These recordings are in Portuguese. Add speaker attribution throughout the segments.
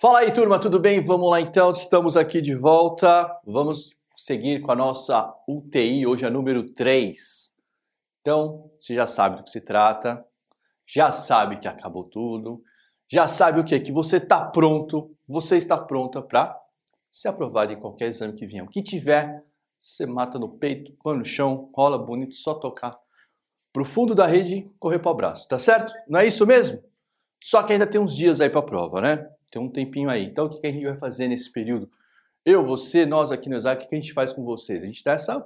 Speaker 1: Fala aí, turma, tudo bem? Vamos lá então, estamos aqui de volta. Vamos seguir com a nossa UTI, hoje é número 3. Então, você já sabe do que se trata, já sabe que acabou tudo, já sabe o que? Que você está pronto, você está pronta para ser aprovado em qualquer exame que vier. O que tiver, você mata no peito, põe no chão, rola bonito, só tocar pro fundo da rede, correr para o braço, tá certo? Não é isso mesmo? Só que ainda tem uns dias aí para a prova, né? Tem um tempinho aí. Então, o que a gente vai fazer nesse período? Eu, você, nós aqui no Exac, o que a gente faz com vocês? A gente dá essa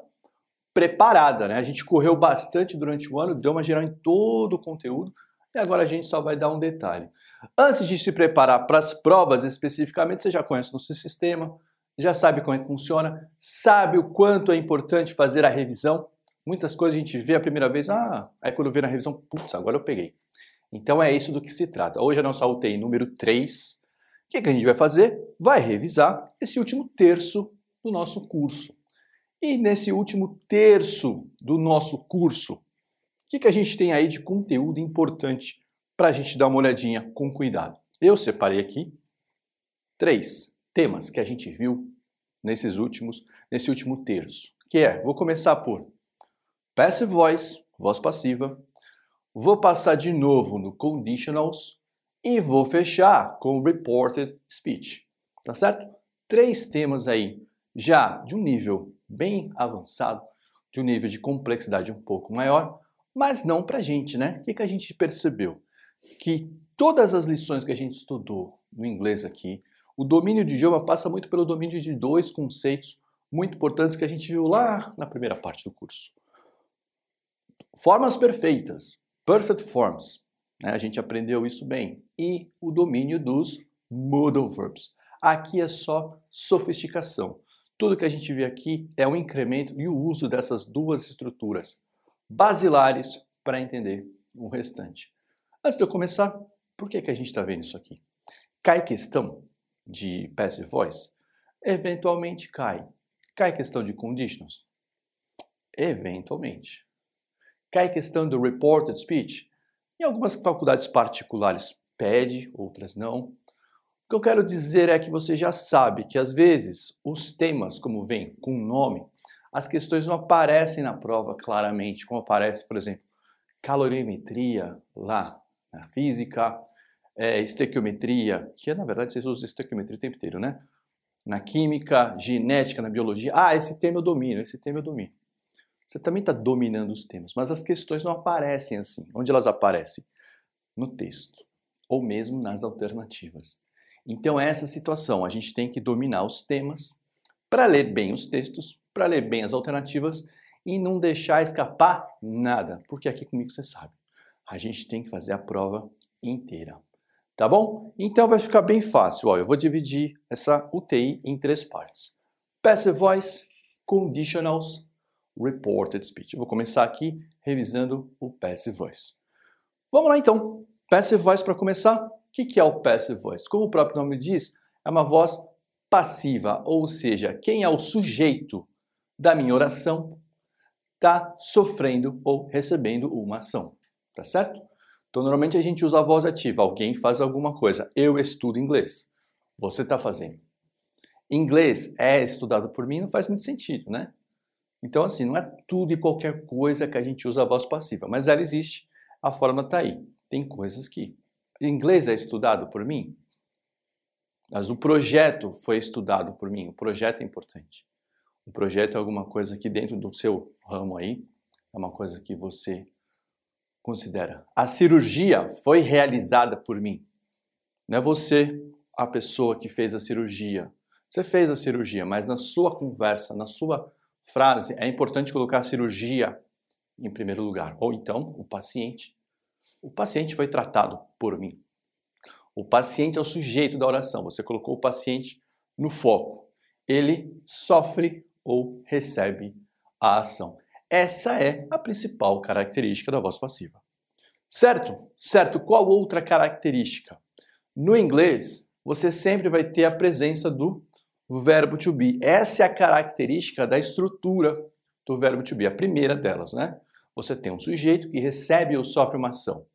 Speaker 1: preparada, né? A gente correu bastante durante o ano, deu uma geral em todo o conteúdo e agora a gente só vai dar um detalhe. Antes de se preparar para as provas especificamente, você já conhece o nosso sistema, já sabe como é que funciona, sabe o quanto é importante fazer a revisão. Muitas coisas a gente vê a primeira vez, ah, aí quando vê na revisão, putz, agora eu peguei. Então é isso do que se trata. Hoje a nossa UTI número 3 o que, que a gente vai fazer? Vai revisar esse último terço do nosso curso. E nesse último terço do nosso curso, o que, que a gente tem aí de conteúdo importante para a gente dar uma olhadinha com cuidado? Eu separei aqui três temas que a gente viu nesses últimos, nesse último terço, que é, vou começar por passive voice, voz passiva, vou passar de novo no conditionals, e vou fechar com o Reported Speech, tá certo? Três temas aí já de um nível bem avançado, de um nível de complexidade um pouco maior, mas não para a gente, né? O que, que a gente percebeu? Que todas as lições que a gente estudou no inglês aqui, o domínio de idioma passa muito pelo domínio de dois conceitos muito importantes que a gente viu lá na primeira parte do curso. Formas perfeitas, perfect forms, né? A gente aprendeu isso bem. E o domínio dos modal verbs. Aqui é só sofisticação. Tudo que a gente vê aqui é um incremento e o uso dessas duas estruturas basilares para entender o restante. Antes de eu começar, por que, que a gente está vendo isso aqui? Cai questão de passive voice? Eventualmente cai. Cai questão de conditions? Eventualmente. Cai questão do reported speech? Em algumas faculdades particulares pede, outras não. O que eu quero dizer é que você já sabe que às vezes os temas, como vem com nome, as questões não aparecem na prova claramente, como aparece, por exemplo, calorimetria lá na física, é, estequiometria, que é na verdade vocês usam estequiometria o tempo inteiro, né? Na química, genética, na biologia. Ah, esse tema eu domino, esse tema eu domino. Você também está dominando os temas, mas as questões não aparecem assim. Onde elas aparecem? No texto, ou mesmo nas alternativas. Então, essa situação, a gente tem que dominar os temas para ler bem os textos, para ler bem as alternativas e não deixar escapar nada, porque aqui comigo você sabe, a gente tem que fazer a prova inteira. Tá bom? Então vai ficar bem fácil. Ó, eu vou dividir essa UTI em três partes: Passive Voice, Conditionals reported speech. Eu vou começar aqui revisando o passive voice. Vamos lá então. Passive voice para começar. O que é o passive voice? Como o próprio nome diz, é uma voz passiva, ou seja, quem é o sujeito da minha oração está sofrendo ou recebendo uma ação, tá certo? Então, normalmente a gente usa a voz ativa. Alguém faz alguma coisa. Eu estudo inglês. Você está fazendo. Inglês é estudado por mim, não faz muito sentido, né? Então, assim, não é tudo e qualquer coisa que a gente usa a voz passiva, mas ela existe, a forma está aí. Tem coisas que. inglês é estudado por mim, mas o projeto foi estudado por mim. O projeto é importante. O projeto é alguma coisa que dentro do seu ramo aí, é uma coisa que você considera. A cirurgia foi realizada por mim. Não é você a pessoa que fez a cirurgia. Você fez a cirurgia, mas na sua conversa, na sua frase, é importante colocar a cirurgia em primeiro lugar. Ou então, o paciente. O paciente foi tratado por mim. O paciente é o sujeito da oração. Você colocou o paciente no foco. Ele sofre ou recebe a ação. Essa é a principal característica da voz passiva. Certo? Certo. Qual outra característica? No inglês, você sempre vai ter a presença do o verbo to be. Essa é a característica da estrutura do verbo to be, a primeira delas, né? Você tem um sujeito que recebe ou sofre uma ação.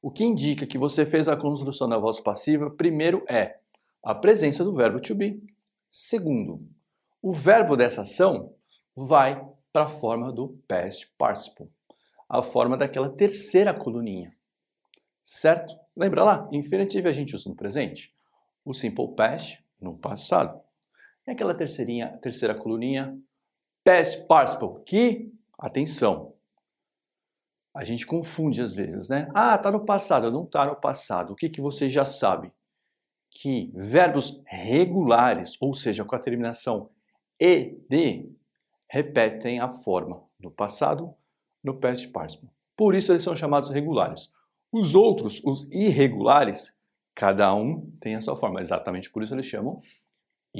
Speaker 1: O que indica que você fez a construção da voz passiva, primeiro é a presença do verbo to be. Segundo, o verbo dessa ação vai para a forma do past participle, a forma daquela terceira coluninha. Certo? Lembra lá? Infinitive a gente usa no presente, o simple past no passado. E aquela terceirinha, terceira coluninha, past participle, que, atenção, a gente confunde às vezes, né? Ah, tá no passado, não tá no passado. O que, que você já sabe? Que verbos regulares, ou seja, com a terminação ed, repetem a forma no passado, no past participle. Por isso eles são chamados regulares. Os outros, os irregulares, cada um tem a sua forma. Exatamente por isso eles chamam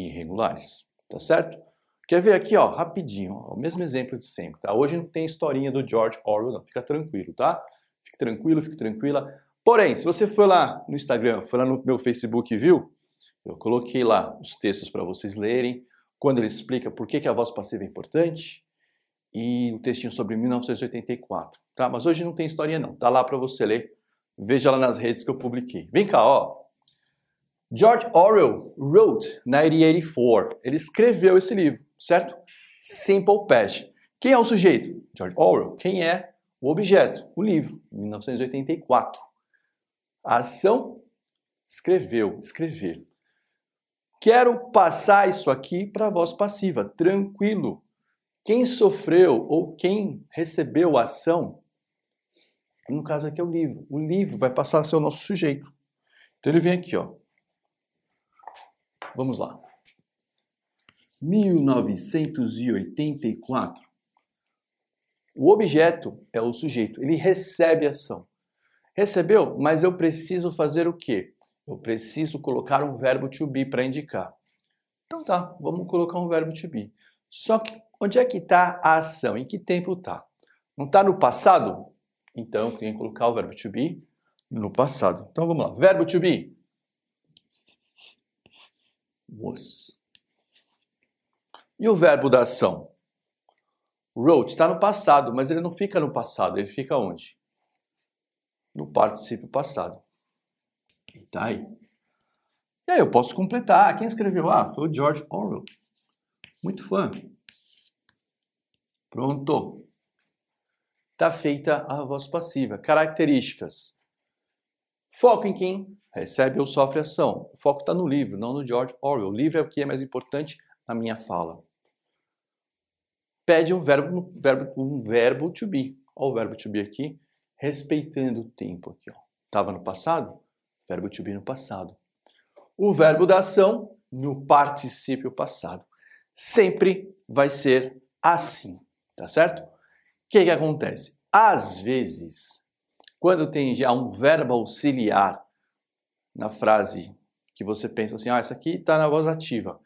Speaker 1: irregulares. Tá certo? Quer ver aqui, ó, rapidinho, ó, o mesmo exemplo de sempre, tá? Hoje não tem historinha do George Orwell, não. Fica tranquilo, tá? Fique tranquilo, fique tranquila. Porém, se você for lá no Instagram, for lá no meu Facebook e viu, eu coloquei lá os textos para vocês lerem, quando ele explica por que, que a voz passiva é importante e um textinho sobre 1984, tá? Mas hoje não tem historinha não, tá lá para você ler. Veja lá nas redes que eu publiquei. Vem cá, ó. George Orwell wrote 1984. Ele escreveu esse livro certo? Simple past. Quem é o sujeito? George Orwell. Quem é o objeto? O livro, 1984. A ação escreveu, escrever. Quero passar isso aqui para a voz passiva, tranquilo. Quem sofreu ou quem recebeu a ação, no caso aqui é o livro. O livro vai passar a ser o nosso sujeito. Então ele vem aqui, ó. Vamos lá. 1984. O objeto é o sujeito, ele recebe ação. Recebeu, mas eu preciso fazer o quê? Eu preciso colocar um verbo to be para indicar. Então tá, vamos colocar um verbo to be. Só que onde é que está a ação? Em que tempo está? Não está no passado? Então eu tenho que colocar o verbo to be no passado. Então vamos lá. Verbo to be. Was. E o verbo da ação? Wrote está no passado, mas ele não fica no passado, ele fica onde? No particípio passado. E tá aí. E aí eu posso completar. Quem escreveu? Ah, foi o George Orwell. Muito fã. Pronto. Está feita a voz passiva. Características. Foco em quem recebe ou sofre ação. O foco está no livro, não no George Orwell. O livro é o que é mais importante na minha fala pede um verbo, um verbo, um verbo to be. Olha o verbo to be aqui, respeitando o tempo aqui. Estava no passado? Verbo to be no passado. O verbo da ação no particípio passado. Sempre vai ser assim, tá certo? O que, que acontece? Às vezes, quando tem já um verbo auxiliar na frase que você pensa assim, ah, essa aqui está na voz ativa,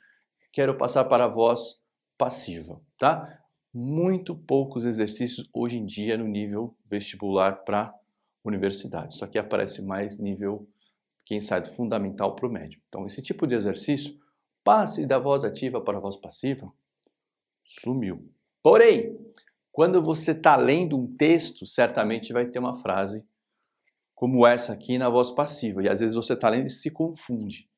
Speaker 1: quero passar para a voz passiva, tá? muito poucos exercícios hoje em dia no nível vestibular para universidade. Só que aparece mais nível quem sai do fundamental para o médio. Então, esse tipo de exercício, passe da voz ativa para a voz passiva, sumiu. Porém, quando você está lendo um texto, certamente vai ter uma frase como essa aqui na voz passiva. E às vezes você está lendo e se confunde.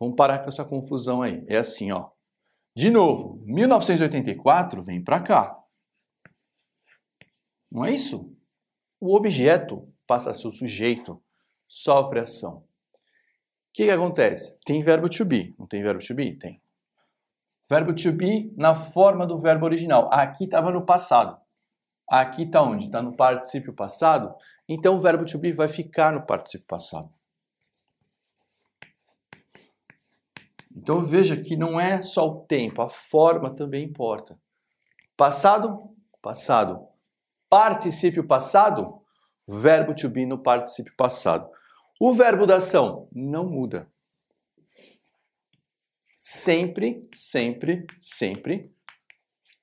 Speaker 1: Vamos parar com essa confusão aí. É assim, ó. De novo, 1984 vem para cá. Não é isso? O objeto passa a ser o sujeito, sofre ação. O que, que acontece? Tem verbo to be. Não tem verbo to be? Tem. Verbo to be na forma do verbo original. Aqui estava no passado. Aqui está onde? Está no particípio passado. Então o verbo to be vai ficar no particípio passado. Então veja que não é só o tempo, a forma também importa. Passado, passado. Particípio passado, verbo to be no particípio passado. O verbo da ação não muda. Sempre, sempre, sempre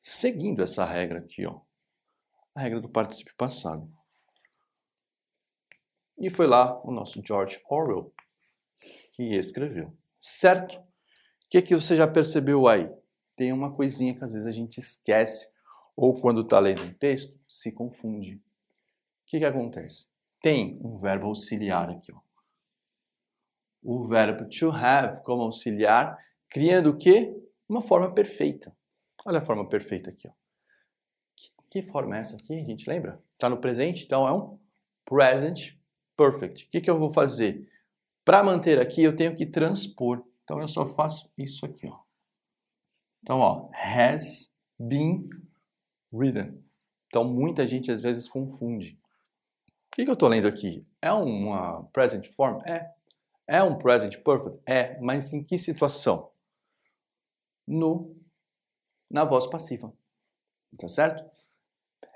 Speaker 1: seguindo essa regra aqui, ó. A regra do particípio passado. E foi lá o nosso George Orwell que escreveu. Certo? O que, que você já percebeu aí? Tem uma coisinha que às vezes a gente esquece, ou quando está lendo um texto, se confunde. O que, que acontece? Tem um verbo auxiliar aqui. Ó. o verbo to have como auxiliar, criando o quê? Uma forma perfeita. Olha a forma perfeita aqui. Ó. Que, forma é essa aqui? A gente lembra? Está no presente, então é um present perfect. O que, que eu vou fazer? Para manter aqui, eu tenho que transpor. Então eu só faço isso aqui. Ó. Então, ó, has been written. Então muita gente às vezes confunde. O que, que eu estou lendo aqui? É uma present form? É. É um present perfect? É. Mas em que situação? No, na voz passiva. Tá certo?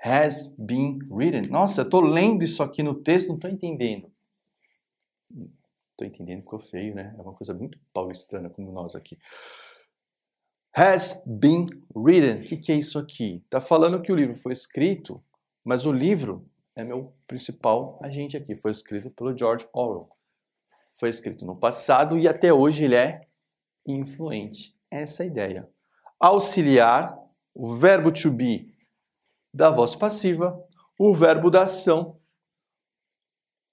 Speaker 1: Has been written. Nossa, estou lendo isso aqui no texto, não estou entendendo. Estou entendendo, ficou feio, né? É uma coisa muito paulistana como nós aqui. Has been written. O que, que é isso aqui? Está falando que o livro foi escrito, mas o livro é meu principal agente aqui. Foi escrito pelo George Orwell. Foi escrito no passado e até hoje ele é influente. Essa é a ideia. Auxiliar, o verbo to be da voz passiva, o verbo da ação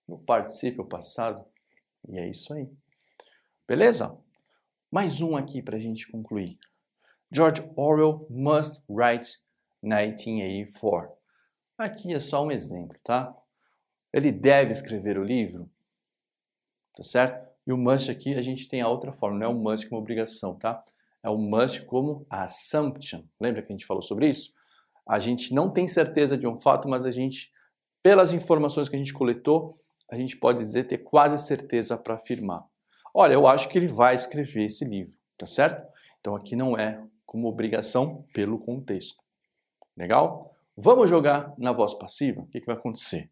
Speaker 1: no particípio passado. E é isso aí. Beleza? Mais um aqui para a gente concluir. George Orwell must write 1984. Aqui é só um exemplo, tá? Ele deve escrever o livro, tá certo? E o must aqui a gente tem a outra forma, não é o must como obrigação, tá? É o must como assumption. Lembra que a gente falou sobre isso? A gente não tem certeza de um fato, mas a gente, pelas informações que a gente coletou, a gente pode dizer ter quase certeza para afirmar. Olha, eu acho que ele vai escrever esse livro, tá certo? Então aqui não é como obrigação pelo contexto. Legal? Vamos jogar na voz passiva? O que, que vai acontecer?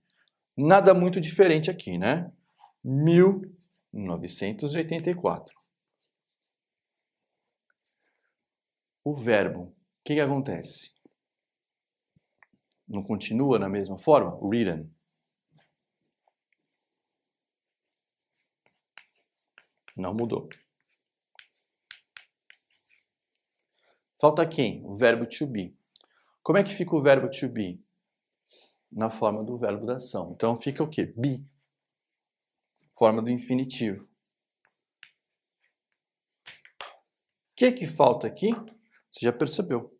Speaker 1: Nada muito diferente aqui, né? 1984. O verbo, o que, que acontece? Não continua na mesma forma? Written. Não mudou. Falta quem? O verbo to be. Como é que fica o verbo to be? Na forma do verbo da ação. Então fica o quê? Be. Forma do infinitivo. O que que falta aqui? Você já percebeu.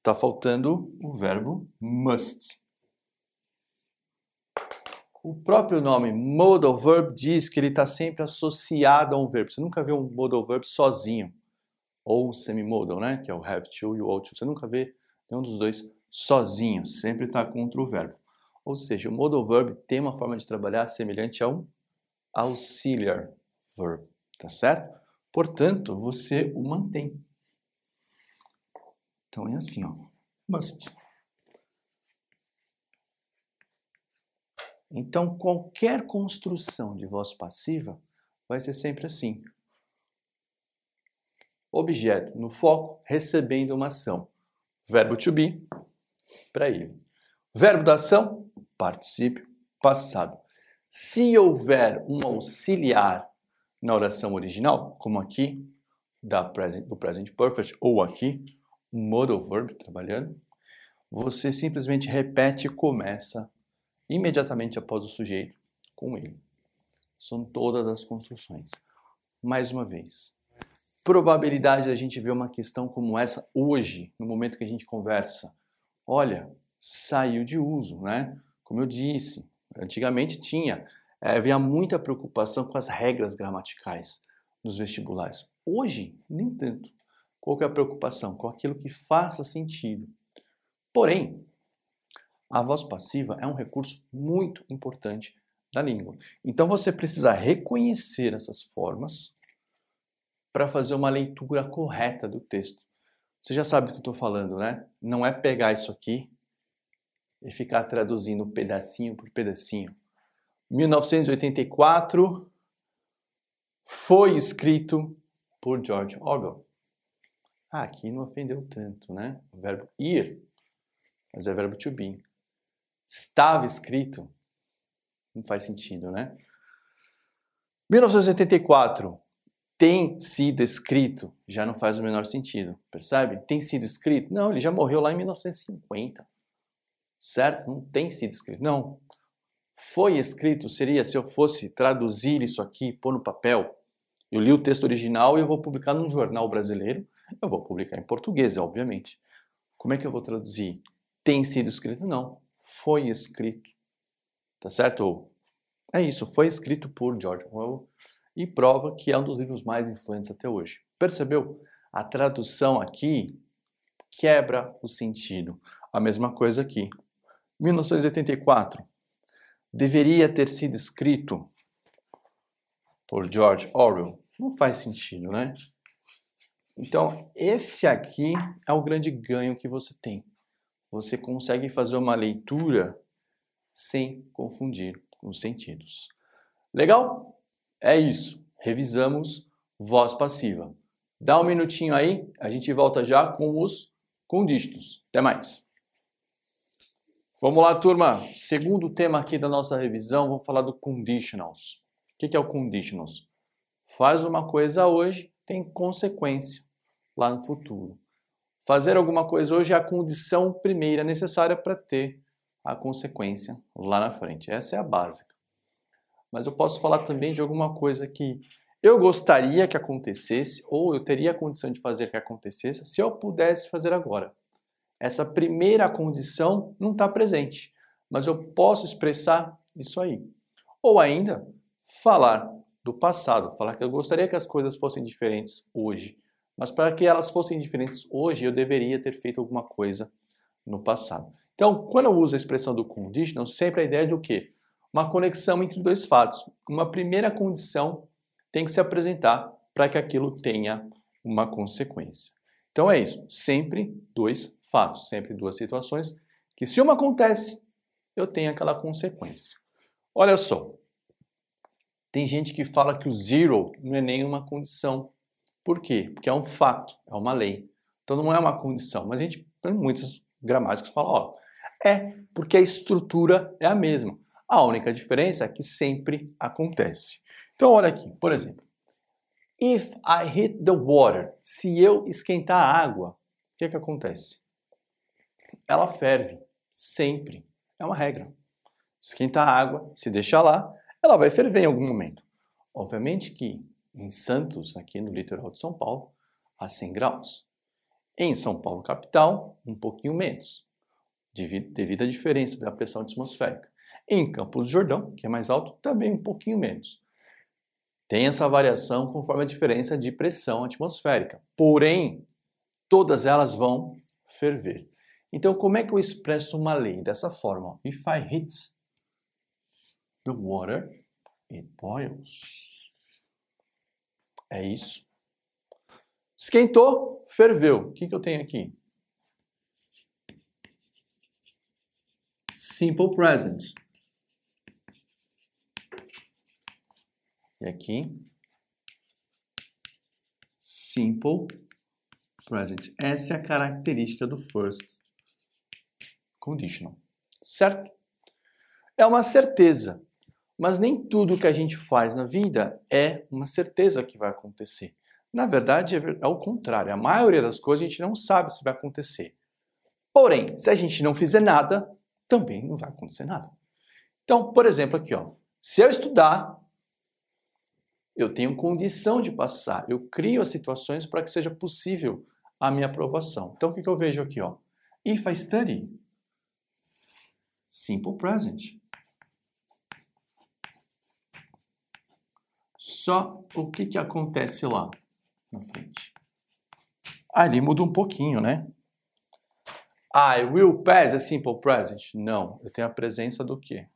Speaker 1: Está faltando o verbo must. O próprio nome modal verb diz que ele está sempre associado a um verbo. Você nunca vê um modal verb sozinho ou semimodal, né? Que é o have to e o ought to. Você nunca vê nenhum dos dois sozinho, sempre está contra o verbo. Ou seja, o modal verb tem uma forma de trabalhar semelhante a um auxiliar verb, tá certo? Portanto, você o mantém. Então é assim, ó. Must. Então, qualquer construção de voz passiva vai ser sempre assim objeto no foco recebendo uma ação. Verbo to be para ele. Verbo da ação, particípio passado. Se houver um auxiliar na oração original, como aqui da present, do present perfect ou aqui um modal verb trabalhando, você simplesmente repete e começa imediatamente após o sujeito com ele. São todas as construções. Mais uma vez, probabilidade da gente ver uma questão como essa hoje, no momento que a gente conversa? Olha, saiu de uso, né? Como eu disse, antigamente tinha, é, havia muita preocupação com as regras gramaticais nos vestibulares. Hoje, nem tanto. Qual é a preocupação? Com aquilo que faça sentido. Porém, a voz passiva é um recurso muito importante da língua. Então você precisa reconhecer essas formas para fazer uma leitura correta do texto. Você já sabe do que eu estou falando, né? Não é pegar isso aqui e ficar traduzindo pedacinho por pedacinho. 1984 foi escrito por George Orwell. Ah, aqui não ofendeu tanto, né? O verbo ir, mas é verbo to be. Estava escrito, não faz sentido, né? 1984 tem sido escrito já não faz o menor sentido, percebe? Tem sido escrito? Não, ele já morreu lá em 1950, certo? Não tem sido escrito, não. Foi escrito seria se eu fosse traduzir isso aqui, pôr no papel, Eu li o texto original e eu vou publicar num jornal brasileiro. Eu vou publicar em português, obviamente. Como é que eu vou traduzir? Tem sido escrito? Não. Foi escrito. Tá certo? É isso, foi escrito por George Orwell e prova que é um dos livros mais influentes até hoje. Percebeu? A tradução aqui quebra o sentido. A mesma coisa aqui. 1984 deveria ter sido escrito por George Orwell. Não faz sentido, né? Então, esse aqui é o grande ganho que você tem. Você consegue fazer uma leitura sem confundir os sentidos. Legal? É isso. Revisamos voz passiva. Dá um minutinho aí, a gente volta já com os conditions. Até mais. Vamos lá, turma. Segundo tema aqui da nossa revisão, vamos falar do conditionals. O que é o conditionals? Faz uma coisa hoje, tem consequência lá no futuro. Fazer alguma coisa hoje é a condição primeira necessária para ter a consequência lá na frente. Essa é a básica. Mas eu posso falar também de alguma coisa que eu gostaria que acontecesse ou eu teria a condição de fazer que acontecesse se eu pudesse fazer agora. Essa primeira condição não está presente, mas eu posso expressar isso aí. Ou ainda, falar do passado, falar que eu gostaria que as coisas fossem diferentes hoje, mas para que elas fossem diferentes hoje, eu deveria ter feito alguma coisa no passado. Então, quando eu uso a expressão do conditional, sempre a ideia de o quê? Uma conexão entre dois fatos. Uma primeira condição tem que se apresentar para que aquilo tenha uma consequência. Então é isso, sempre dois fatos, sempre duas situações que se uma acontece, eu tenho aquela consequência. Olha só, tem gente que fala que o zero não é nenhuma condição. Por quê? Porque é um fato, é uma lei. Então não é uma condição. Mas a gente, muitos gramáticos falam, ó, é porque a estrutura é a mesma. A única diferença é que sempre acontece. Então, olha aqui, por exemplo. If I hit the water, se eu esquentar a água, o que, é que acontece? Ela ferve, sempre. É uma regra. Esquentar a água, se deixar lá, ela vai ferver em algum momento. Obviamente que em Santos, aqui no litoral de São Paulo, a 100 graus. Em São Paulo, capital, um pouquinho menos, devido à diferença da pressão atmosférica. Em Campos do Jordão, que é mais alto, também um pouquinho menos. Tem essa variação conforme a diferença de pressão atmosférica. Porém, todas elas vão ferver. Então, como é que eu expresso uma lei? Dessa forma. If I hit the water, it boils. É isso. Esquentou, ferveu. O que, que eu tenho aqui? Simple present. E aqui, simple present. Essa é a característica do first conditional, certo? É uma certeza, mas nem tudo que a gente faz na vida é uma certeza que vai acontecer. Na verdade, é, é o contrário. A maioria das coisas a gente não sabe se vai acontecer. Porém, se a gente não fizer nada, também não vai acontecer nada. Então, por exemplo, aqui, ó, se eu estudar, eu tenho condição de passar, eu crio as situações para que seja possível a minha aprovação. Então, o que, que eu vejo aqui? Ó? If I study, simple present. Só o que, que acontece lá na frente? Ali muda um pouquinho, né? I will pass é simple present? Não, eu tenho a presença do quê?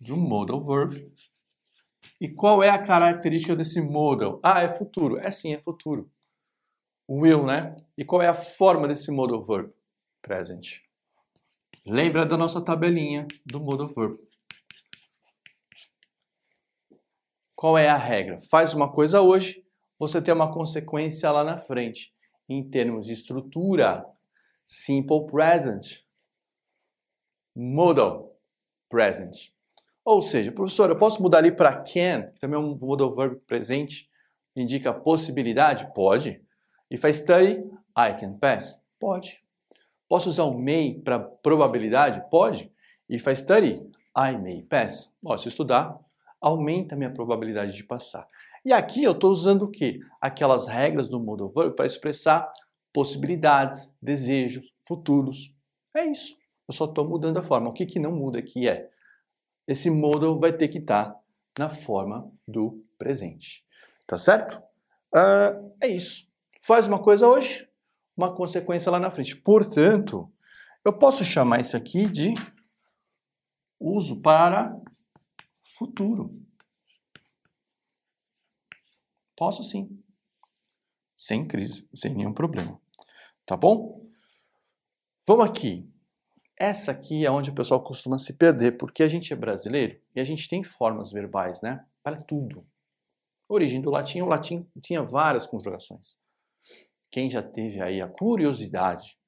Speaker 1: De um modal verb e qual é a característica desse modal? Ah, é futuro. É sim, é futuro. Will, né? E qual é a forma desse modal verb? Present. Lembra da nossa tabelinha do modal verb. Qual é a regra? Faz uma coisa hoje, você tem uma consequência lá na frente. Em termos de estrutura, simple present, modal present. Ou seja, professor, eu posso mudar ali para can, que também é um modal verb presente, indica possibilidade? Pode. If I study, I can pass? Pode. Posso usar o may para probabilidade? Pode. If I study, I may pass. Ó, se estudar, aumenta a minha probabilidade de passar. E aqui eu estou usando o quê? Aquelas regras do modal verb para expressar possibilidades, desejos, futuros. É isso. Eu só estou mudando a forma. O que, que não muda aqui é esse modal vai ter que estar tá na forma do presente. Tá certo? Uh, é isso. Faz uma coisa hoje, uma consequência lá na frente. Portanto, eu posso chamar isso aqui de uso para futuro. Posso sim. Sem crise, sem nenhum problema. Tá bom? Vamos aqui. Essa aqui é onde o pessoal costuma se perder, porque a gente é brasileiro e a gente tem formas verbais, né? Para tudo. origem do latim, o latim tinha várias conjugações. Quem já teve aí a curiosidade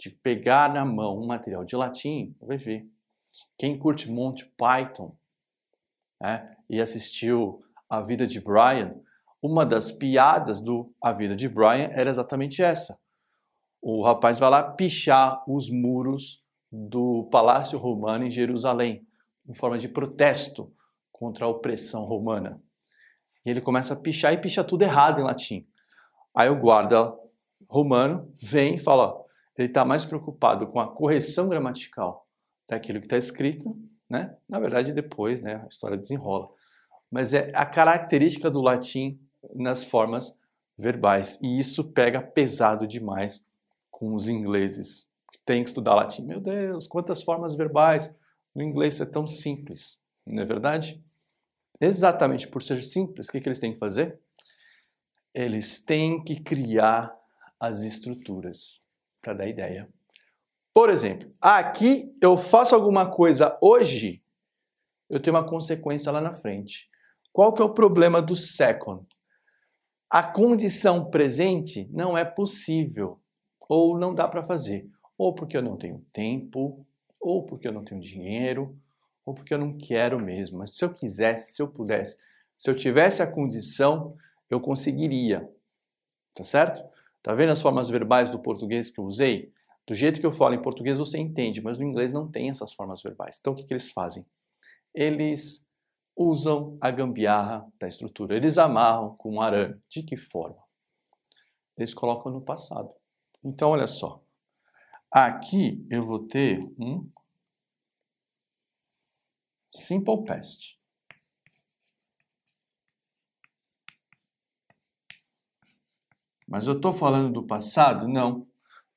Speaker 1: de pegar na mão um material de latim, vai ver. Quem curte Monty Python né, e assistiu A Vida de Brian, uma das piadas do A Vida de Brian era exatamente essa. O rapaz vai lá pichar os muros do Palácio Romano em Jerusalém, em forma de protesto contra a opressão romana. E ele começa a pichar e picha tudo errado em latim. Aí o guarda romano vem e fala: ó, ele está mais preocupado com a correção gramatical daquilo que está escrito, né? Na verdade, depois, né, a história desenrola. Mas é a característica do latim nas formas verbais. E isso pega pesado demais com os ingleses tem que estudar latim. Meu Deus, quantas formas verbais! No inglês é tão simples, não é verdade? Exatamente por ser simples, o que, que eles têm que fazer? Eles têm que criar as estruturas para dar ideia. Por exemplo, aqui eu faço alguma coisa hoje, eu tenho uma consequência lá na frente. Qual que é o problema do second? A condição presente não é possível ou não dá para fazer ou porque eu não tenho tempo, ou porque eu não tenho dinheiro, ou porque eu não quero mesmo. Mas se eu quisesse, se eu pudesse, se eu tivesse a condição, eu conseguiria. Tá certo? Tá vendo as formas verbais do português que eu usei? Do jeito que eu falo em português você entende, mas no inglês não tem essas formas verbais. Então o que, que eles fazem? Eles usam a gambiarra da estrutura. Eles amarram com um arame. De que forma? Eles colocam no passado. Então olha só. Aqui eu vou ter um simple past. Mas eu estou falando do passado? Não.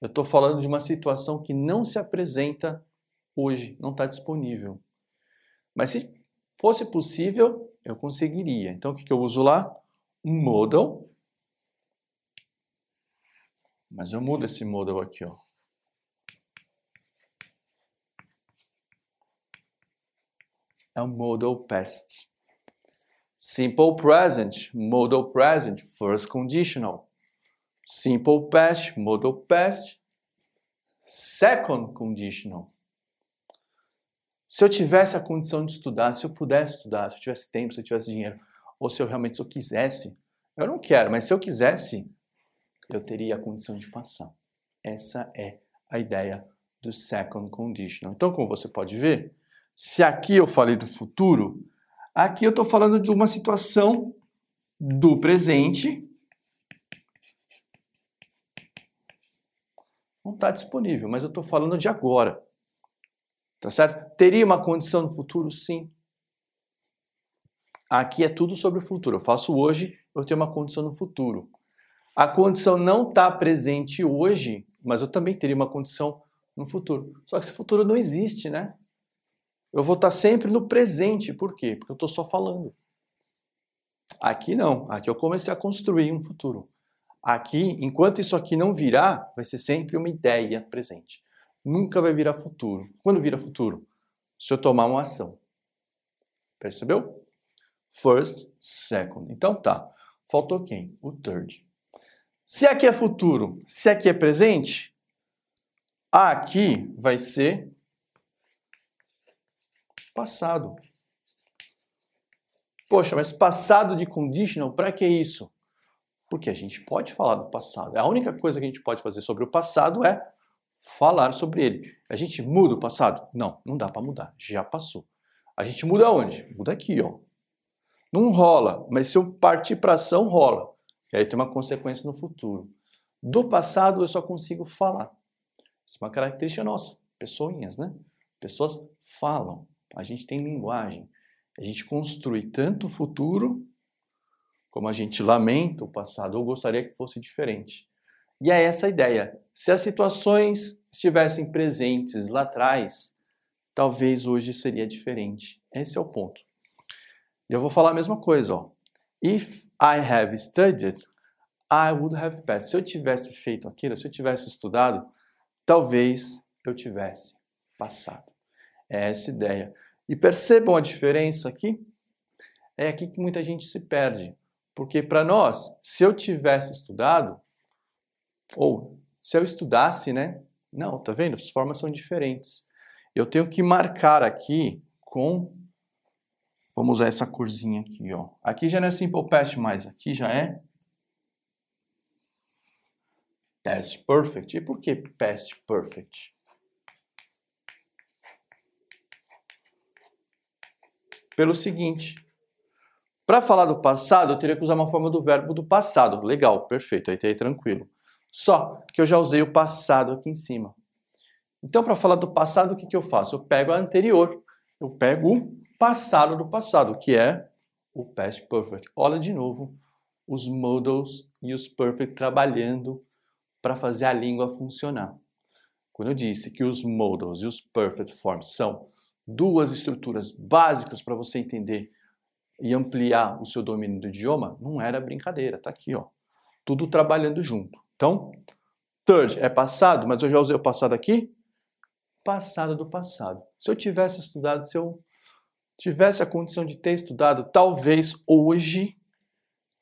Speaker 1: Eu estou falando de uma situação que não se apresenta hoje, não está disponível. Mas se fosse possível, eu conseguiria. Então o que, que eu uso lá? Um modal. Mas eu mudo esse modal aqui, ó. é o modal past. Simple present, modal present, first conditional. Simple past, modal past, second conditional. Se eu tivesse a condição de estudar, se eu pudesse estudar, se eu tivesse tempo, se eu tivesse dinheiro, ou se eu realmente se eu quisesse, eu não quero, mas se eu quisesse, eu teria a condição de passar. Essa é a ideia do second conditional. Então, como você pode ver, se aqui eu falei do futuro, aqui eu estou falando de uma situação do presente. Não está disponível, mas eu estou falando de agora. Tá certo? Teria uma condição no futuro? Sim. Aqui é tudo sobre o futuro. Eu faço hoje, eu tenho uma condição no futuro. A condição não está presente hoje, mas eu também teria uma condição no futuro. Só que esse futuro não existe, né? eu vou estar sempre no presente. Por quê? Porque eu estou só falando. Aqui não. Aqui eu comecei a construir um futuro. Aqui, enquanto isso aqui não virar, vai ser sempre uma ideia presente. Nunca vai virar futuro. Quando vira futuro? Se eu tomar uma ação. Percebeu? First, second. Então tá. Faltou quem? O third. Se aqui é futuro, se aqui é presente, aqui vai ser Passado. Poxa, mas passado de conditional, para que isso? Porque a gente pode falar do passado. A única coisa que a gente pode fazer sobre o passado é falar sobre ele. A gente muda o passado? Não, não dá para mudar. Já passou. A gente muda onde? Muda aqui, ó. Não rola, mas se eu partir para ação, rola. E aí tem uma consequência no futuro. Do passado eu só consigo falar. Isso é uma característica nossa, pessoinhas, né? Pessoas falam, a gente tem linguagem. A gente construi tanto o futuro como a gente lamenta o passado ou gostaria que fosse diferente. E é essa a ideia. Se as situações estivessem presentes lá atrás, talvez hoje seria diferente. Esse é o ponto. E eu vou falar a mesma coisa, ó. If I have studied, I would have passed. Se eu tivesse feito aquilo, se eu tivesse estudado, talvez eu tivesse passado. É essa ideia. E percebam a diferença aqui? É aqui que muita gente se perde. Porque para nós, se eu tivesse estudado, ou se eu estudasse, né? Não, tá vendo? As formas são diferentes. Eu tenho que marcar aqui com. Vamos usar essa corzinha aqui, ó. Aqui já não é simple past mais, aqui já é past perfect. E por que past perfect? Pelo seguinte, para falar do passado, eu teria que usar uma forma do verbo do passado. Legal, perfeito, aí tá aí tranquilo. Só que eu já usei o passado aqui em cima. Então, para falar do passado, o que, que eu faço? Eu pego a anterior, eu pego o passado do passado, que é o past perfect. Olha de novo os modals e os perfect trabalhando para fazer a língua funcionar. Quando eu disse que os modals e os perfect forms são duas estruturas básicas para você entender e ampliar o seu domínio do idioma, não era brincadeira, tá aqui, ó. Tudo trabalhando junto. Então, third é passado, mas eu já usei o passado aqui. Passado do passado. Se eu tivesse estudado, se eu tivesse a condição de ter estudado, talvez hoje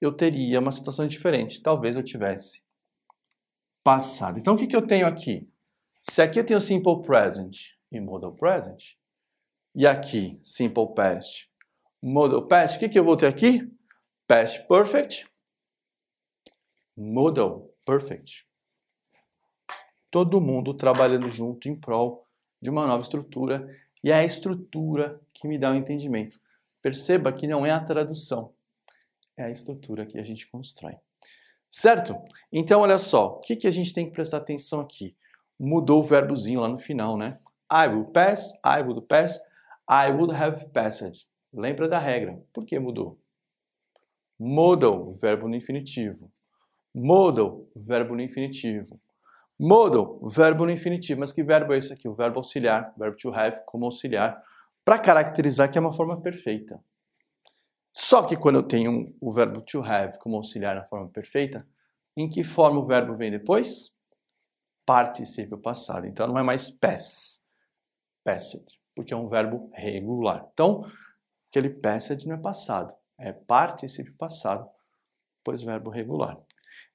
Speaker 1: eu teria uma situação diferente. Talvez eu tivesse passado. Então, o que, que eu tenho aqui? Se aqui eu tenho simple present e modal present, e aqui simple past modal past, o que, que eu vou ter aqui? Past perfect, modal perfect. Todo mundo trabalhando junto em prol de uma nova estrutura e é a estrutura que me dá o entendimento. Perceba que não é a tradução, é a estrutura que a gente constrói. Certo? Então, olha só, o que, que a gente tem que prestar atenção aqui? Mudou o verbozinho lá no final, né? I will pass, I would pass, I would have passed. Lembra da regra. Por que mudou? Modal, verbo no infinitivo. Modal, verbo no infinitivo. Modal, verbo no infinitivo. Mas que verbo é esse aqui? O verbo auxiliar, verbo to have como auxiliar, para caracterizar que é uma forma perfeita. Só que quando eu tenho o verbo to have como auxiliar na forma perfeita, em que forma o verbo vem depois? Particípio passado. Então não é mais pass, passed, porque é um verbo regular. Então, Aquele passage não é passado, é particípio passado, pois verbo regular.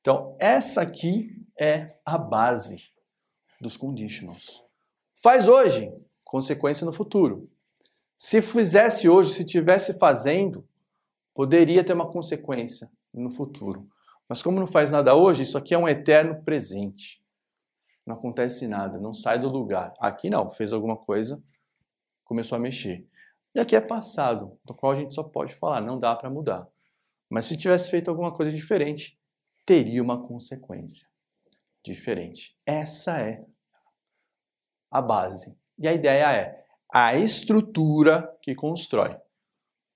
Speaker 1: Então, essa aqui é a base dos conditionals. Faz hoje, consequência no futuro. Se fizesse hoje, se tivesse fazendo, poderia ter uma consequência no futuro. Mas como não faz nada hoje, isso aqui é um eterno presente. Não acontece nada, não sai do lugar. Aqui não, fez alguma coisa, começou a mexer. E aqui é passado, do qual a gente só pode falar, não dá para mudar. Mas se tivesse feito alguma coisa diferente, teria uma consequência diferente. Essa é a base. E a ideia é a estrutura que constrói.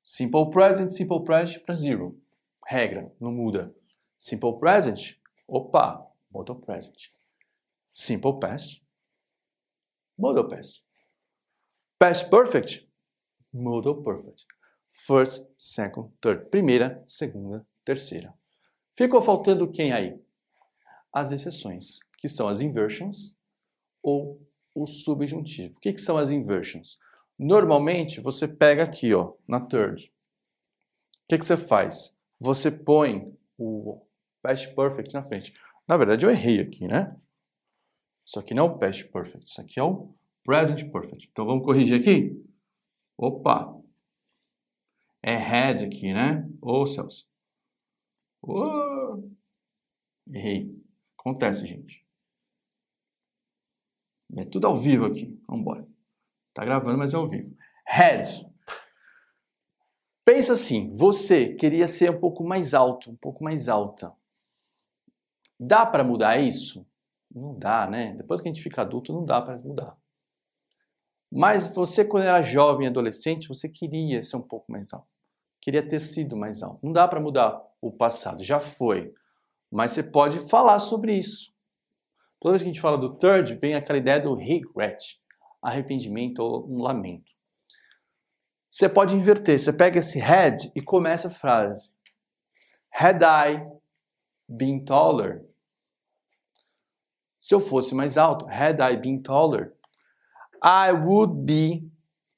Speaker 1: Simple present, simple present para zero. Regra, não muda. Simple present, opa, modal present. Simple past, modal past. Past perfect, modal perfect. First, second, third. Primeira, segunda, terceira. Ficou faltando quem aí? As exceções, que são as inversions ou o subjuntivo. O que, que são as inversions? Normalmente você pega aqui, ó, na third. O que, que você faz? Você põe o past perfect na frente. Na verdade, eu errei aqui, né? Isso aqui não é o past perfect, isso aqui é o present perfect. Então vamos corrigir aqui? Opa! É head aqui, né? Ô, Celso. Ô! Errei. Acontece, gente. É tudo ao vivo aqui. Vamos embora. Tá gravando, mas é ao vivo. Head. Pensa assim, você queria ser um pouco mais alto, um pouco mais alta. Dá para mudar isso? Não dá, né? Depois que a gente fica adulto, não dá para mudar. Mas você, quando era jovem, adolescente, você queria ser um pouco mais alto. Queria ter sido mais alto. Não dá para mudar o passado, já foi. Mas você pode falar sobre isso. Toda vez que a gente fala do third, vem aquela ideia do regret, arrependimento ou um lamento. Você pode inverter, você pega esse had e começa a frase. Had I been taller? Se eu fosse mais alto, had I been taller, I would be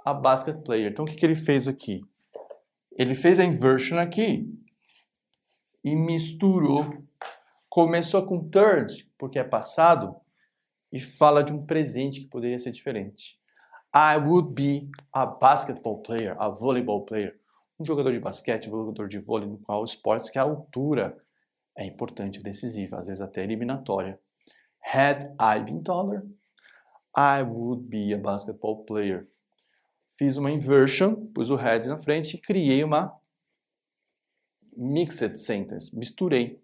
Speaker 1: a basket player. Então o que, que ele fez aqui? Ele fez a inversion aqui e misturou. Começou com third, porque é passado, e fala de um presente que poderia ser diferente. I would be a basketball player, a volleyball player. Um jogador de basquete, um jogador de vôlei, no qual esportes que a altura é importante, decisiva, às vezes até eliminatória. Had I been taller, I would be a basketball player. Fiz uma inversion, pus o had na frente e criei uma mixed sentence. Misturei.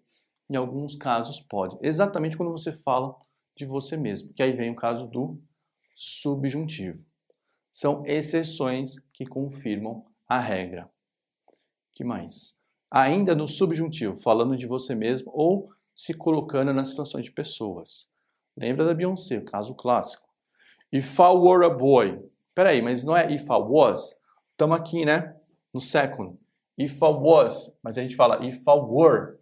Speaker 1: Em alguns casos pode. Exatamente quando você fala de você mesmo. Que aí vem o caso do subjuntivo. São exceções que confirmam a regra. que mais? Ainda no subjuntivo, falando de você mesmo ou se colocando nas situações de pessoas. Lembra da Beyoncé, o caso clássico. If I were a boy. Peraí, mas não é if I was? Estamos aqui, né? No second. If I was. Mas a gente fala if I were.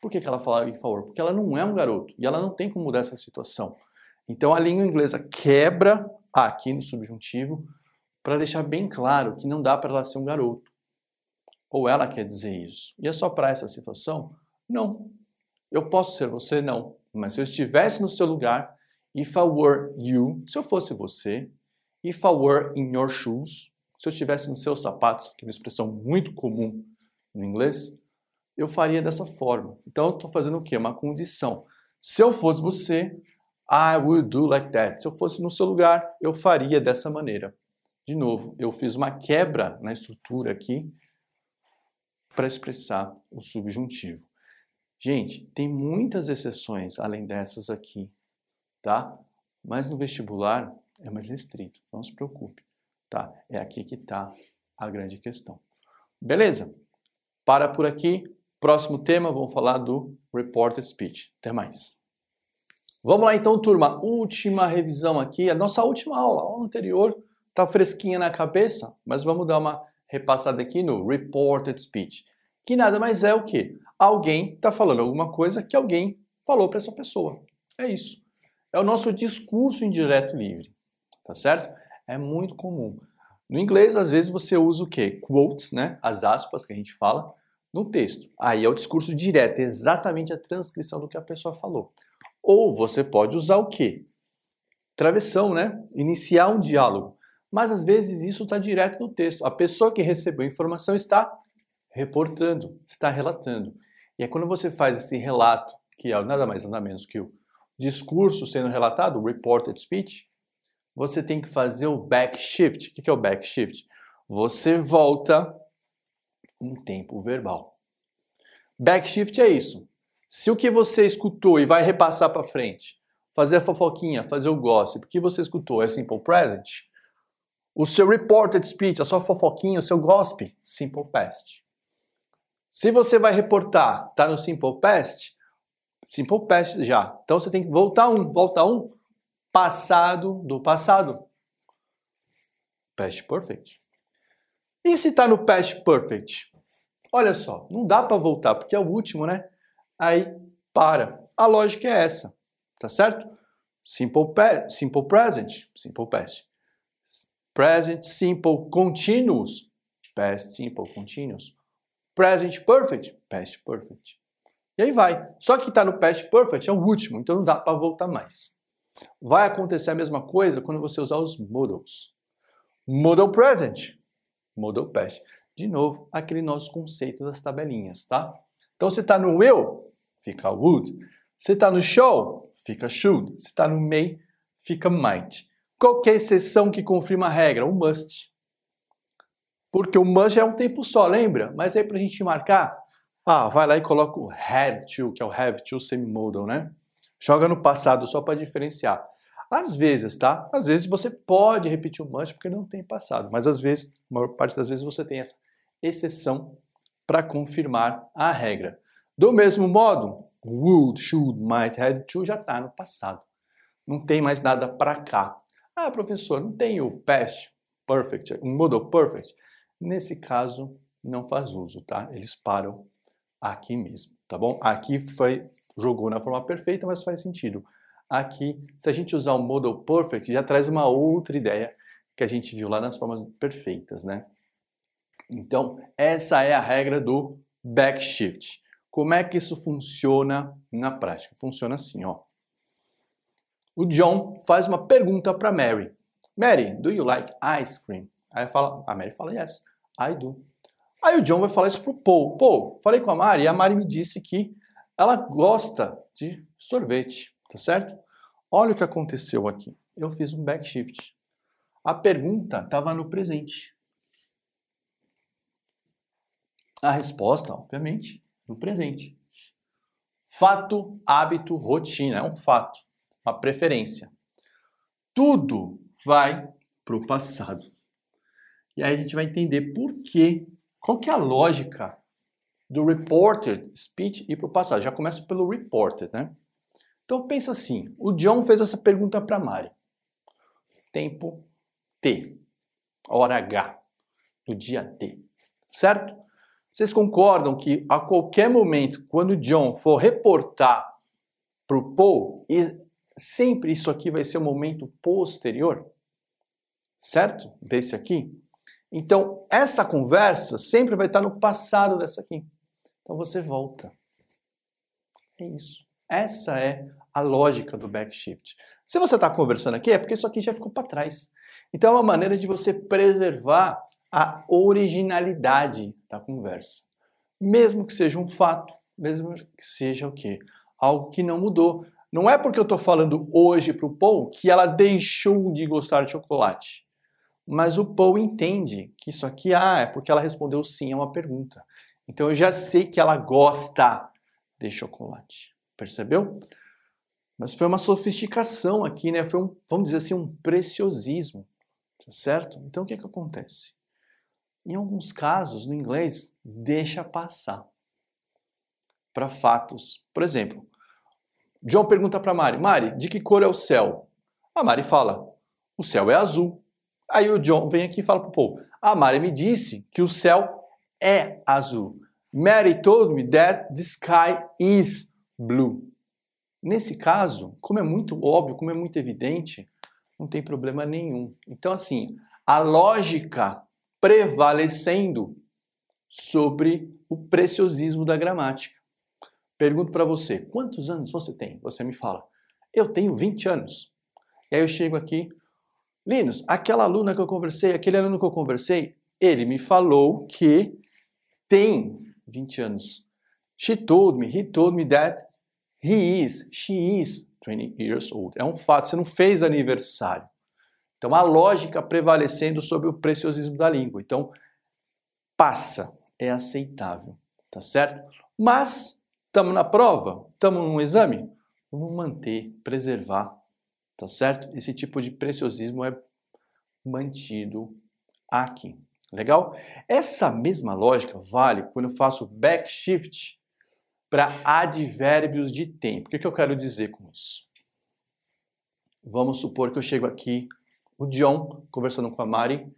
Speaker 1: Por que, que ela fala if I were? Porque ela não é um garoto. E ela não tem como mudar essa situação. Então a língua inglesa quebra aqui no subjuntivo para deixar bem claro que não dá para ela ser um garoto. Ou ela quer dizer isso. E é só para essa situação? Não. Eu posso ser você? Não. Mas se eu estivesse no seu lugar, If I were you, se eu fosse você, if I were in your shoes, se eu estivesse nos seus sapatos, que é uma expressão muito comum no inglês, eu faria dessa forma. Então eu estou fazendo o quê? Uma condição. Se eu fosse você, I would do like that. Se eu fosse no seu lugar, eu faria dessa maneira. De novo, eu fiz uma quebra na estrutura aqui para expressar o subjuntivo. Gente, tem muitas exceções além dessas aqui tá? Mas no vestibular é mais restrito, não se preocupe, tá? É aqui que está a grande questão. Beleza? Para por aqui. Próximo tema, vamos falar do Reported Speech. Até mais. Vamos lá então, turma. Última revisão aqui. A nossa última aula, a aula anterior, está fresquinha na cabeça, mas vamos dar uma repassada aqui no Reported Speech. Que nada mais é o que? Alguém está falando alguma coisa que alguém falou para essa pessoa. É isso é o nosso discurso indireto livre, tá certo? É muito comum. No inglês, às vezes você usa o quê? Quotes, né? As aspas que a gente fala no texto. Aí é o discurso direto, é exatamente a transcrição do que a pessoa falou. Ou você pode usar o quê? Travessão, né? Iniciar um diálogo. Mas às vezes isso está direto no texto. A pessoa que recebeu a informação está reportando, está relatando. E é quando você faz esse relato, que é nada mais nada menos que o discurso sendo relatado, reported speech, você tem que fazer o backshift. O que é o backshift? Você volta um tempo verbal. Backshift é isso. Se o que você escutou e vai repassar para frente, fazer a fofoquinha, fazer o gossip, o que você escutou é simple present, o seu reported speech, a sua fofoquinha, o seu gossip, simple past. Se você vai reportar, tá no simple past, Simple past já. Então você tem que voltar um, volta um, passado do passado. Past perfect. E se está no past perfect? Olha só, não dá para voltar porque é o último, né? Aí para. A lógica é essa, tá certo? Simple past, simple present, simple past. Present simple continuous, past simple continuous. Present perfect, past perfect. E aí vai. Só que está no past perfect é o último, então não dá para voltar mais. Vai acontecer a mesma coisa quando você usar os modals. Modal present, modal past. De novo, aquele nosso conceito das tabelinhas, tá? Então, se está no will, fica would. Se está no show, fica should. Se está no may, fica might. Qualquer exceção que confirma a regra, o must. Porque o must é um tempo só, lembra? Mas aí para a gente marcar, ah, vai lá e coloca o had to, que é o have to semimodal, né? Joga no passado só para diferenciar. Às vezes, tá? Às vezes você pode repetir o must porque não tem passado, mas às vezes, a maior parte das vezes você tem essa exceção para confirmar a regra. Do mesmo modo, would, should, might, had to já está no passado. Não tem mais nada para cá. Ah, professor, não tem o past perfect, o modal perfect. Nesse caso, não faz uso, tá? Eles param aqui mesmo, tá bom? Aqui foi, jogou na forma perfeita, mas faz sentido. Aqui, se a gente usar o modal perfect, já traz uma outra ideia que a gente viu lá nas formas perfeitas, né? Então, essa é a regra do backshift. Como é que isso funciona na prática? Funciona assim, ó. O John faz uma pergunta para Mary. Mary, do you like ice cream? Aí fala, a Mary fala, yes, I do. Aí o John vai falar isso pro Paul. Paul, falei com a Mari e a Mari me disse que ela gosta de sorvete, tá certo? Olha o que aconteceu aqui. Eu fiz um backshift. A pergunta estava no presente. A resposta, obviamente, no presente. Fato, hábito, rotina. É um fato, uma preferência. Tudo vai para o passado. E aí a gente vai entender por quê, qual que é a lógica do reported speech ir para o passado. Já começa pelo reported, né? Então pensa assim, o John fez essa pergunta para Mari. Tempo T, hora H, do dia T, certo? Vocês concordam que a qualquer momento, quando o John for reportar para o Paul, sempre isso aqui vai ser o um momento posterior? Certo? Desse aqui? Então, essa conversa sempre vai estar no passado dessa aqui. Então você volta. É isso. Essa é a lógica do backshift. Se você está conversando aqui, é porque isso aqui já ficou para trás. Então é uma maneira de você preservar a originalidade da conversa. Mesmo que seja um fato, mesmo que seja o quê? Algo que não mudou. Não é porque eu estou falando hoje para o Paul que ela deixou de gostar de chocolate. Mas o Paul entende que isso aqui ah, é porque ela respondeu sim a uma pergunta. Então eu já sei que ela gosta de chocolate. Percebeu? Mas foi uma sofisticação aqui, né? Foi um, vamos dizer assim, um preciosismo. Tá certo? Então o que, que acontece? Em alguns casos, no inglês, deixa passar para fatos. Por exemplo, John pergunta para Mari: Mari, de que cor é o céu? A Mari fala: o céu é azul. Aí o John vem aqui e fala para o Paul: a Mari me disse que o céu é azul. Mary told me that the sky is blue. Nesse caso, como é muito óbvio, como é muito evidente, não tem problema nenhum. Então, assim, a lógica prevalecendo sobre o preciosismo da gramática. Pergunto para você, quantos anos você tem? Você me fala, eu tenho 20 anos. E aí eu chego aqui, Linus, aquela aluna que eu conversei, aquele aluno que eu conversei, ele me falou que tem 20 anos. She told me, he told me that he is, she is 20 years old. É um fato, você não fez aniversário. Então, a lógica prevalecendo sobre o preciosismo da língua. Então, passa, é aceitável, tá certo? Mas, estamos na prova, estamos num exame, vamos manter, preservar, tá certo? Esse tipo de preciosismo é mantido aqui. Legal? Essa mesma lógica vale quando eu faço backshift para advérbios de tempo. O que, que eu quero dizer com isso? Vamos supor que eu chego aqui o John conversando com a Mari.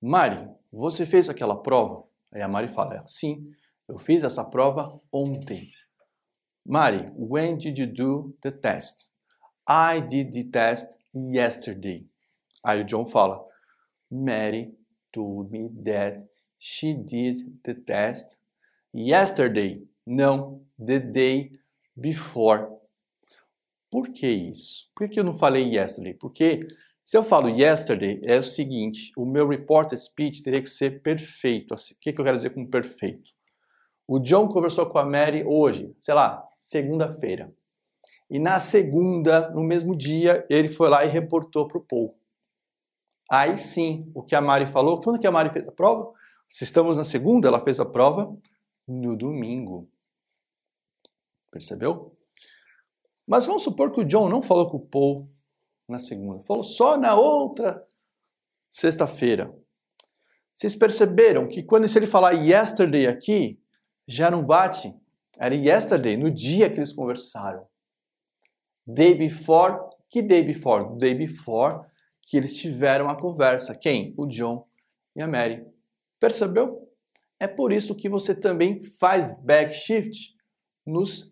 Speaker 1: Mari, você fez aquela prova? Aí a Mari fala, sim, eu fiz essa prova ontem. Mari, when did you do the test? I did the test yesterday. Aí o John fala, Mary told me that she did the test yesterday. Não, the day before. Por que isso? Por que eu não falei yesterday? Porque se eu falo yesterday, é o seguinte: o meu reported speech teria que ser perfeito. O que, que eu quero dizer com perfeito? O John conversou com a Mary hoje, sei lá, segunda-feira. E na segunda, no mesmo dia, ele foi lá e reportou para o Paul. Aí sim, o que a Mari falou, quando que a Mari fez a prova? Se estamos na segunda, ela fez a prova no domingo. Percebeu? Mas vamos supor que o John não falou com o Paul na segunda, falou só na outra sexta-feira. Vocês perceberam que quando ele falar yesterday aqui, já não bate? Era yesterday, no dia que eles conversaram. Day before, que day before? Day before que eles tiveram a conversa. Quem? O John e a Mary. Percebeu? É por isso que você também faz backshift nos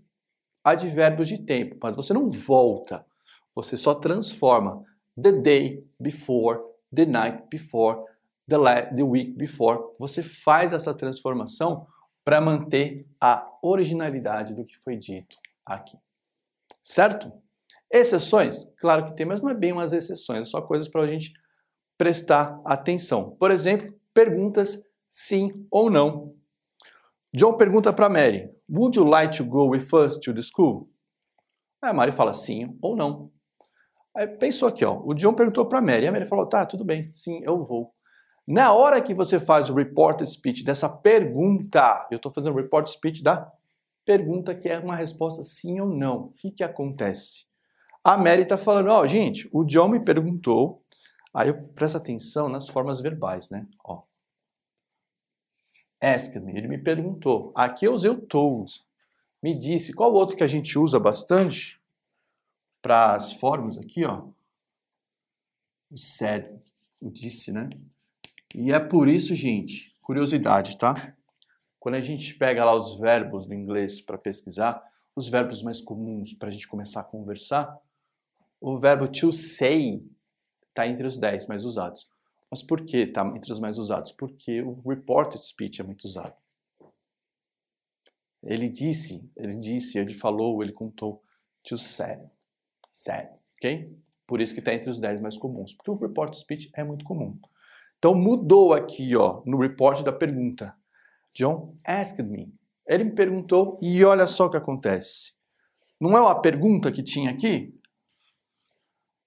Speaker 1: advérbios de tempo, mas você não volta. Você só transforma the day before, the night before, the, the week before. Você faz essa transformação para manter a originalidade do que foi dito aqui. Certo? Exceções? Claro que tem, mas não é bem umas exceções, é só coisas para a gente prestar atenção. Por exemplo, perguntas sim ou não. John pergunta para Mary: Would you like to go with us to the school? Aí a Mary fala sim ou não. Aí pensou aqui, ó. O John perguntou para Mary, a Mary falou: "Tá, tudo bem. Sim, eu vou". Na hora que você faz o report speech dessa pergunta, eu estou fazendo o report speech da pergunta que é uma resposta sim ou não. O que, que acontece? A Mary está falando, ó, oh, gente, o John me perguntou, aí eu presto atenção nas formas verbais, né? Ó. Asked me, ele me perguntou. Aqui eu usei o told. Me disse, qual outro que a gente usa bastante para as formas aqui, ó? O said, o disse, né? E é por isso, gente, curiosidade, tá? Quando a gente pega lá os verbos do inglês para pesquisar, os verbos mais comuns para a gente começar a conversar, o verbo to say está entre os 10 mais usados. Mas por que está entre os mais usados? Porque o reported speech é muito usado. Ele disse, ele disse, ele falou, ele contou to say, said, ok? Por isso que está entre os 10 mais comuns, porque o reported speech é muito comum. Então mudou aqui, ó, no report da pergunta. John asked me. Ele me perguntou e olha só o que acontece. Não é uma pergunta que tinha aqui?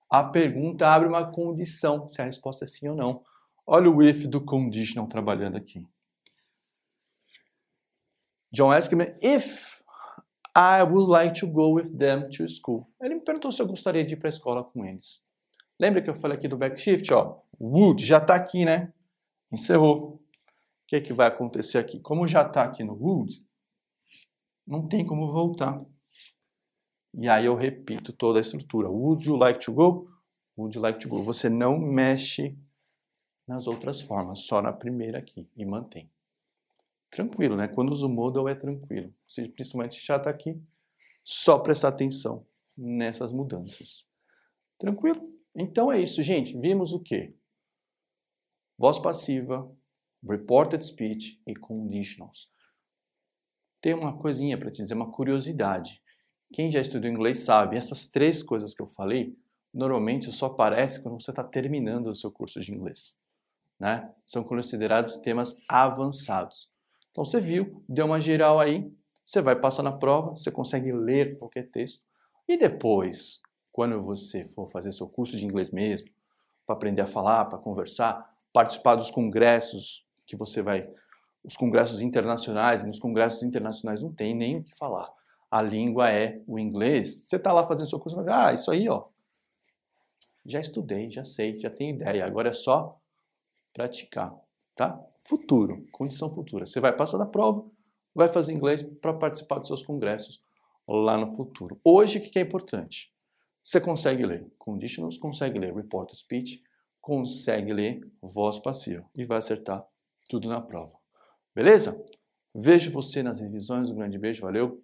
Speaker 1: A pergunta abre uma condição, se a resposta é sim ou não. Olha o if do conditional trabalhando aqui. John asked me if I would like to go with them to school. Ele me perguntou se eu gostaria de ir para a escola com eles. Lembra que eu falei aqui do backshift? Ó, would já está aqui, né? Encerrou. O que, é que vai acontecer aqui? Como já está aqui no would, não tem como voltar. E aí eu repito toda a estrutura. Would you like to go? Would you like to go? Você não mexe nas outras formas, só na primeira aqui e mantém. Tranquilo, né? Quando uso modal é tranquilo. Se principalmente já está aqui, só prestar atenção nessas mudanças. Tranquilo? Então é isso, gente. Vimos o quê? Voz passiva, reported speech e conditionals. Tem uma coisinha para te dizer, uma curiosidade. Quem já estudou inglês sabe, essas três coisas que eu falei, normalmente só aparece quando você está terminando o seu curso de inglês. Né? São considerados temas avançados. Então você viu, deu uma geral aí, você vai passar na prova, você consegue ler qualquer texto. E depois, quando você for fazer seu curso de inglês mesmo, para aprender a falar, para conversar, participar dos congressos que você vai, os congressos internacionais, nos congressos internacionais não tem nem o que falar. A língua é o inglês. Você está lá fazendo seu curso, ah, isso aí, ó, já estudei, já sei, já tenho ideia. Agora é só praticar, tá? Futuro, condição futura. Você vai passar da prova, vai fazer inglês para participar dos seus congressos lá no futuro. Hoje, o que é importante? Você consegue ler conditionals, consegue ler report speech, consegue ler voz passiva e vai acertar tudo na prova. Beleza? Vejo você nas revisões. Um grande beijo, valeu!